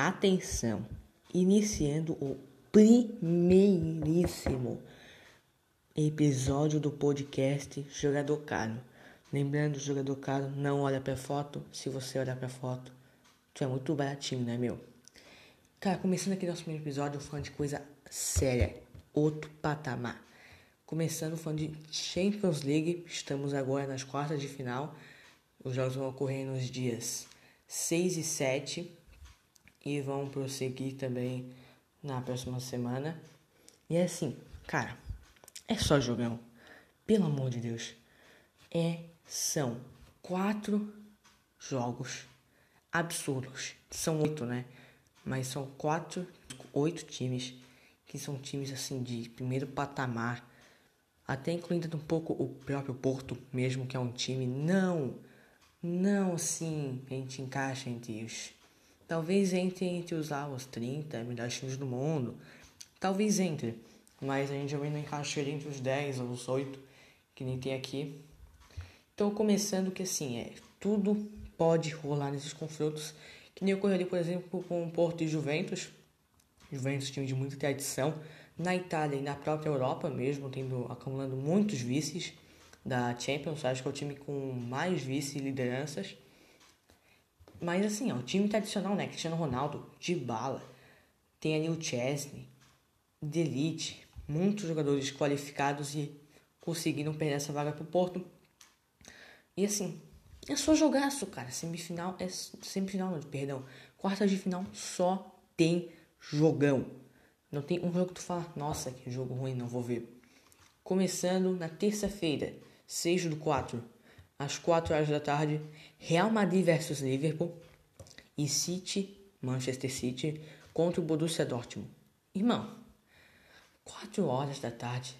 Atenção, iniciando o primeiríssimo episódio do podcast Jogador Caro. Lembrando, jogador caro não olha pra foto. Se você olhar pra foto, tu é muito baratinho, né, meu? Cara, começando aqui nosso primeiro episódio, falando de coisa séria, outro patamar. Começando falando de Champions League, estamos agora nas quartas de final. Os jogos vão ocorrer nos dias 6 e 7 e vão prosseguir também na próxima semana. E é assim, cara, é só jogão. Pelo amor de Deus. É, são quatro jogos absurdos. São oito, né? Mas são quatro, oito times que são times assim de primeiro patamar. Até incluindo um pouco o próprio Porto, mesmo que é um time não, não assim, a gente encaixa entre os Talvez entre entre os, lá, os 30 melhores times do mundo. Talvez entre. Mas a gente também não encaixa entre os 10 ou os 8 que nem tem aqui. Então, começando que assim, é tudo pode rolar nesses confrontos. Que nem ocorreu ali, por exemplo, com o Porto e Juventus. Juventus, time de muita tradição. Na Itália e na própria Europa mesmo, tendo acumulando muitos vices da Champions. Acho que é o time com mais vice-lideranças. Mas assim, ó, o time tradicional, né? Cristiano Ronaldo, de bala. Tem ali o Chesney, Delite, muitos jogadores qualificados e conseguiram perder essa vaga pro Porto. E assim, é só jogaço, cara. Semifinal é semifinal, não, perdão. Quartas de final só tem jogão. Não tem um jogo que tu fala, nossa, que jogo ruim, não vou ver. Começando na terça-feira, 6 do 4, às 4 horas da tarde, Real Madrid versus Liverpool e City, Manchester City, contra o Borussia Dortmund. Irmão, 4 horas da tarde,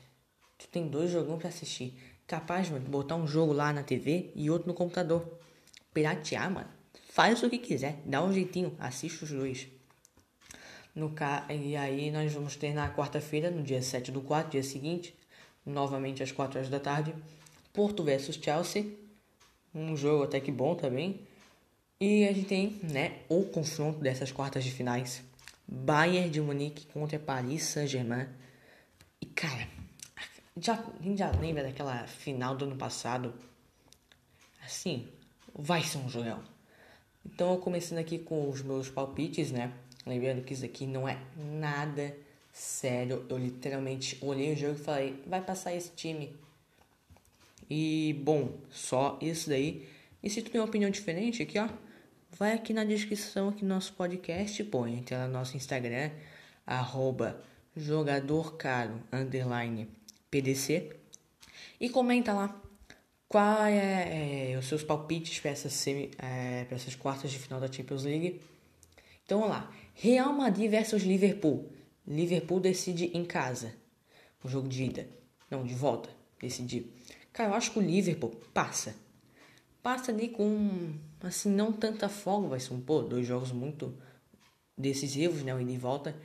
tu tem dois jogos para assistir. Capaz, mano, de botar um jogo lá na TV e outro no computador. Piratear, mano. Faz o que quiser, dá um jeitinho, assiste os dois. No ca... E aí nós vamos ter na quarta-feira, no dia 7 do 4, dia seguinte, novamente às 4 horas da tarde, Porto versus Chelsea um jogo até que bom também. E a gente tem, né, o confronto dessas quartas de finais. Bayern de Munique contra Paris Saint-Germain. E cara, já, a gente já lembra daquela final do ano passado? Assim, vai ser um jogão. Então, começando aqui com os meus palpites, né? Lembrando que isso aqui não é nada sério. Eu literalmente olhei o jogo e falei: vai passar esse time. E bom, só isso daí. E se tu tem uma opinião diferente aqui, ó, vai aqui na descrição aqui do nosso podcast, pô, entra no nosso Instagram, arroba jogadorcaro, underline, PDC, e comenta lá qual é, é os seus palpites para essas, é, essas quartas de final da Champions League. Então vamos lá, Real Madrid versus Liverpool. Liverpool decide em casa, o jogo de ida, não, de volta, decidir. Cara, eu acho que o Liverpool passa. Passa ali com, assim, não tanta folga. Vai ser um, pô, dois jogos muito decisivos, né? O ida e volta.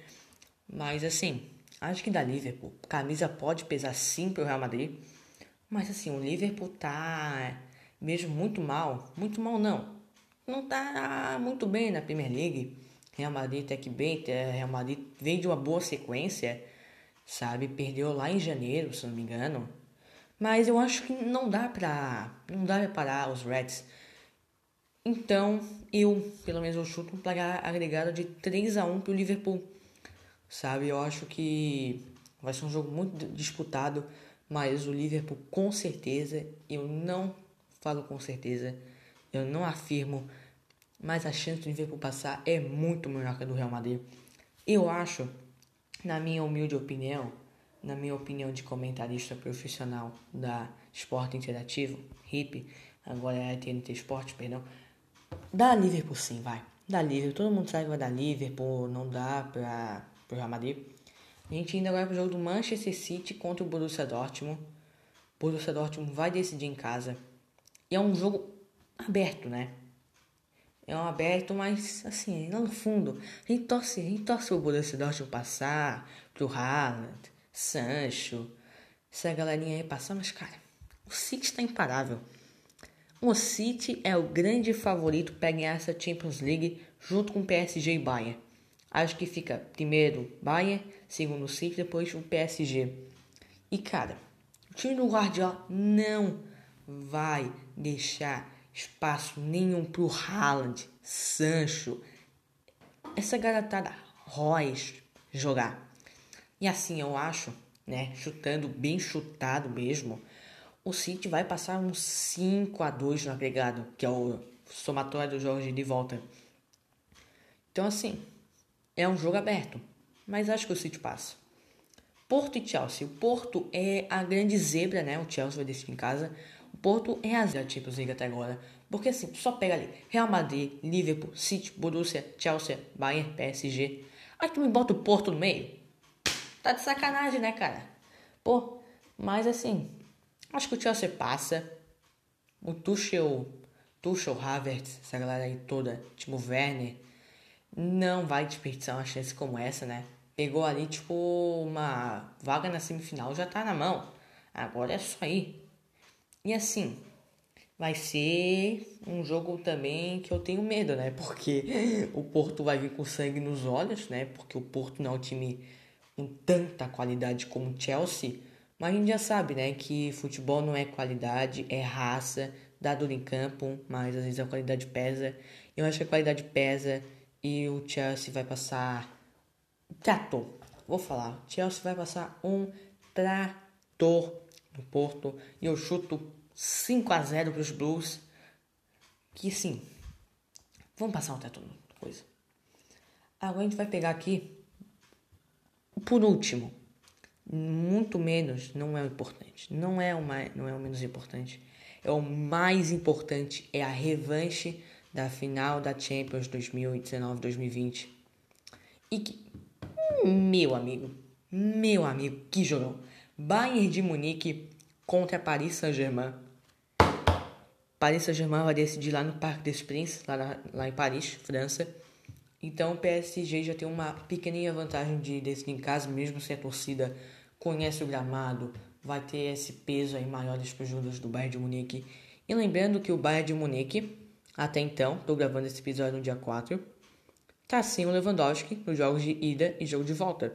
Mas, assim, acho que da Liverpool. Camisa pode pesar sim pro Real Madrid. Mas, assim, o Liverpool tá mesmo muito mal. Muito mal, não. Não tá muito bem na Premier League. Real Madrid tá que bem. Real Madrid vem de uma boa sequência, sabe? Perdeu lá em janeiro, se não me engano mas eu acho que não dá pra. Não dá pra parar os Reds. Então, eu, pelo menos, eu chuto um placar agregado de 3 a 1 pro Liverpool. Sabe? Eu acho que vai ser um jogo muito disputado. Mas o Liverpool, com certeza, eu não falo com certeza, eu não afirmo, mas a chance do Liverpool passar é muito maior que a do Real Madrid. Eu acho, na minha humilde opinião, na minha opinião de comentarista profissional da Esporte Interativo, HIP, agora é a TNT Esporte, perdão, dá Liverpool sim, vai. Dá Liverpool, todo mundo sabe que vai dar Liverpool, não dá para o Real Madrid. A gente ainda agora pro jogo do Manchester City contra o Borussia Dortmund. O Borussia Dortmund vai decidir em casa. E é um jogo aberto, né? É um aberto, mas assim, lá no fundo, a gente torce, a gente torce o Borussia Dortmund passar, pro Haaland, Sancho, essa galerinha aí passar, mas cara, o City está imparável. O City é o grande favorito para ganhar essa Champions League junto com o PSG e Bayern. Acho que fica primeiro Bayern, segundo City, depois o PSG. E cara, o time do Guardiola não vai deixar espaço nenhum pro Haaland, Sancho, essa garotada Royce jogar. E assim eu acho, né, chutando bem chutado mesmo, o City vai passar uns 5 a 2 no agregado, que é o somatório dos jogos de volta. Então assim, é um jogo aberto, mas acho que o City passa. Porto e Chelsea. O Porto é a grande zebra, né? O Chelsea vai decidir em casa. O Porto é a zebra Champions League até agora. Porque assim, só pega ali Real Madrid, Liverpool, City, Borussia, Chelsea, Bayern, PSG. Aí tu me bota o Porto no meio. Tá de sacanagem, né, cara? Pô, mas assim, acho que o Chelsea passa. O Tuchel, Tuchel, Havertz, essa galera aí toda, Timo Werner, não vai desperdiçar uma chance como essa, né? Pegou ali, tipo, uma vaga na semifinal, já tá na mão. Agora é só ir. E assim, vai ser um jogo também que eu tenho medo, né? Porque o Porto vai vir com sangue nos olhos, né? Porque o Porto não é um time com tanta qualidade como o Chelsea. Mas a gente já sabe, né? Que futebol não é qualidade, é raça, dá dor em campo, mas às vezes a qualidade pesa. Eu acho que a qualidade pesa e o Chelsea vai passar trator. Vou falar, o Chelsea vai passar um trator no Porto e eu chuto 5 a 0 para os Blues. Que sim, vamos passar um teto coisa. Agora a gente vai pegar aqui por último, muito menos não é o importante. Não é o mais, não é o menos importante. É o mais importante é a revanche da final da Champions 2019-2020. E que meu amigo, meu amigo, que jogão. Bayern de Munique contra Paris Saint-Germain. Paris Saint-Germain vai decidir lá no Parque des Princes, lá, lá em Paris, França. Então o PSG já tem uma pequenininha vantagem de decidir em casa, mesmo sem a torcida conhece o gramado, vai ter esse peso aí maior das jogadores do Bayern de Munique. E lembrando que o Bayern de Munique, até então, estou gravando esse episódio no dia 4, tá sem o Lewandowski nos jogos de ida e jogo de volta.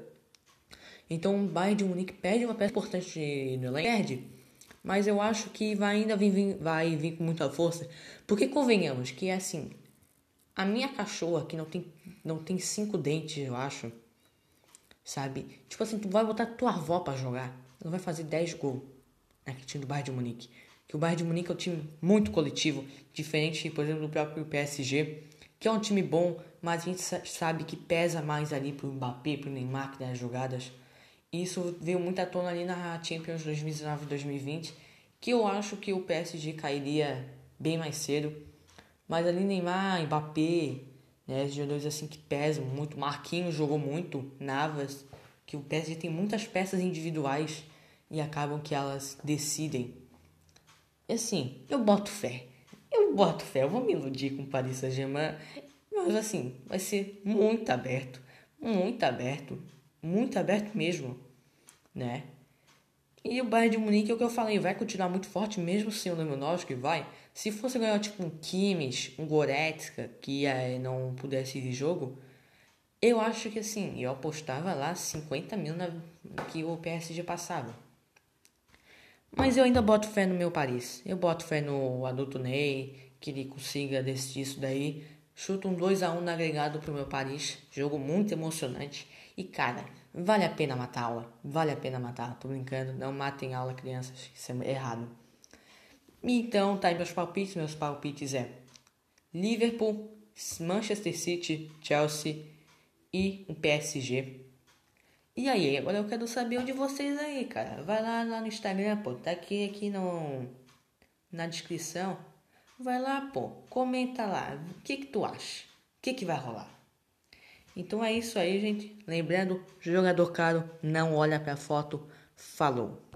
Então o Bayern de Munique perde uma peça importante no elenco, perde mas eu acho que vai ainda vir, vai vir com muita força. Porque convenhamos que é assim, a minha cachorra que não tem, não tem cinco dentes, eu acho, sabe? Tipo assim, tu vai botar tua avó para jogar, não vai fazer 10 gols naquele time do Bayern de Munique. Que o Bayern de Munique é um time muito coletivo, diferente, por exemplo, do próprio PSG, que é um time bom, mas a gente sabe que pesa mais ali pro Mbappé, pro Neymar que dá as jogadas. Isso veio muito à tona ali na Champions 2019-2020, que eu acho que o PSG cairia bem mais cedo. Mas ali Neymar, Mbappé, né, jogadores assim que pesam muito. Marquinhos jogou muito, Navas, que o PSG tem muitas peças individuais e acabam que elas decidem. E assim, eu boto fé. Eu boto fé, eu vou me iludir com o Paris Saint-Germain, mas assim, vai ser muito aberto, muito aberto muito aberto mesmo, né? E o Bayern de Munique é o que eu falei, vai continuar muito forte mesmo sem o Lewandowski, vai. Se fosse ganhar tipo um Kimmich, um Goretzka, que é, não pudesse ir de jogo, eu acho que assim, eu apostava lá 50 mil na, que o PSG passava. Mas eu ainda boto fé no meu Paris. Eu boto fé no adulto Ney, que ele consiga decidir isso daí. Chuto um 2 a 1 no agregado pro meu Paris. Jogo muito emocionante. E cara, vale a pena matar aula. Vale a pena matar. Tô brincando. Não matem aula, crianças. Isso é errado. Então, tá aí meus palpites. Meus palpites é Liverpool, Manchester City, Chelsea e o PSG. E aí, agora eu quero saber onde vocês aí, cara. Vai lá, lá no Instagram, pô. Tá aqui, aqui no, na descrição. Vai lá, pô. Comenta lá. O que que tu acha? O que que vai rolar? Então é isso aí, gente. Lembrando, jogador caro, não olha pra foto. Falou.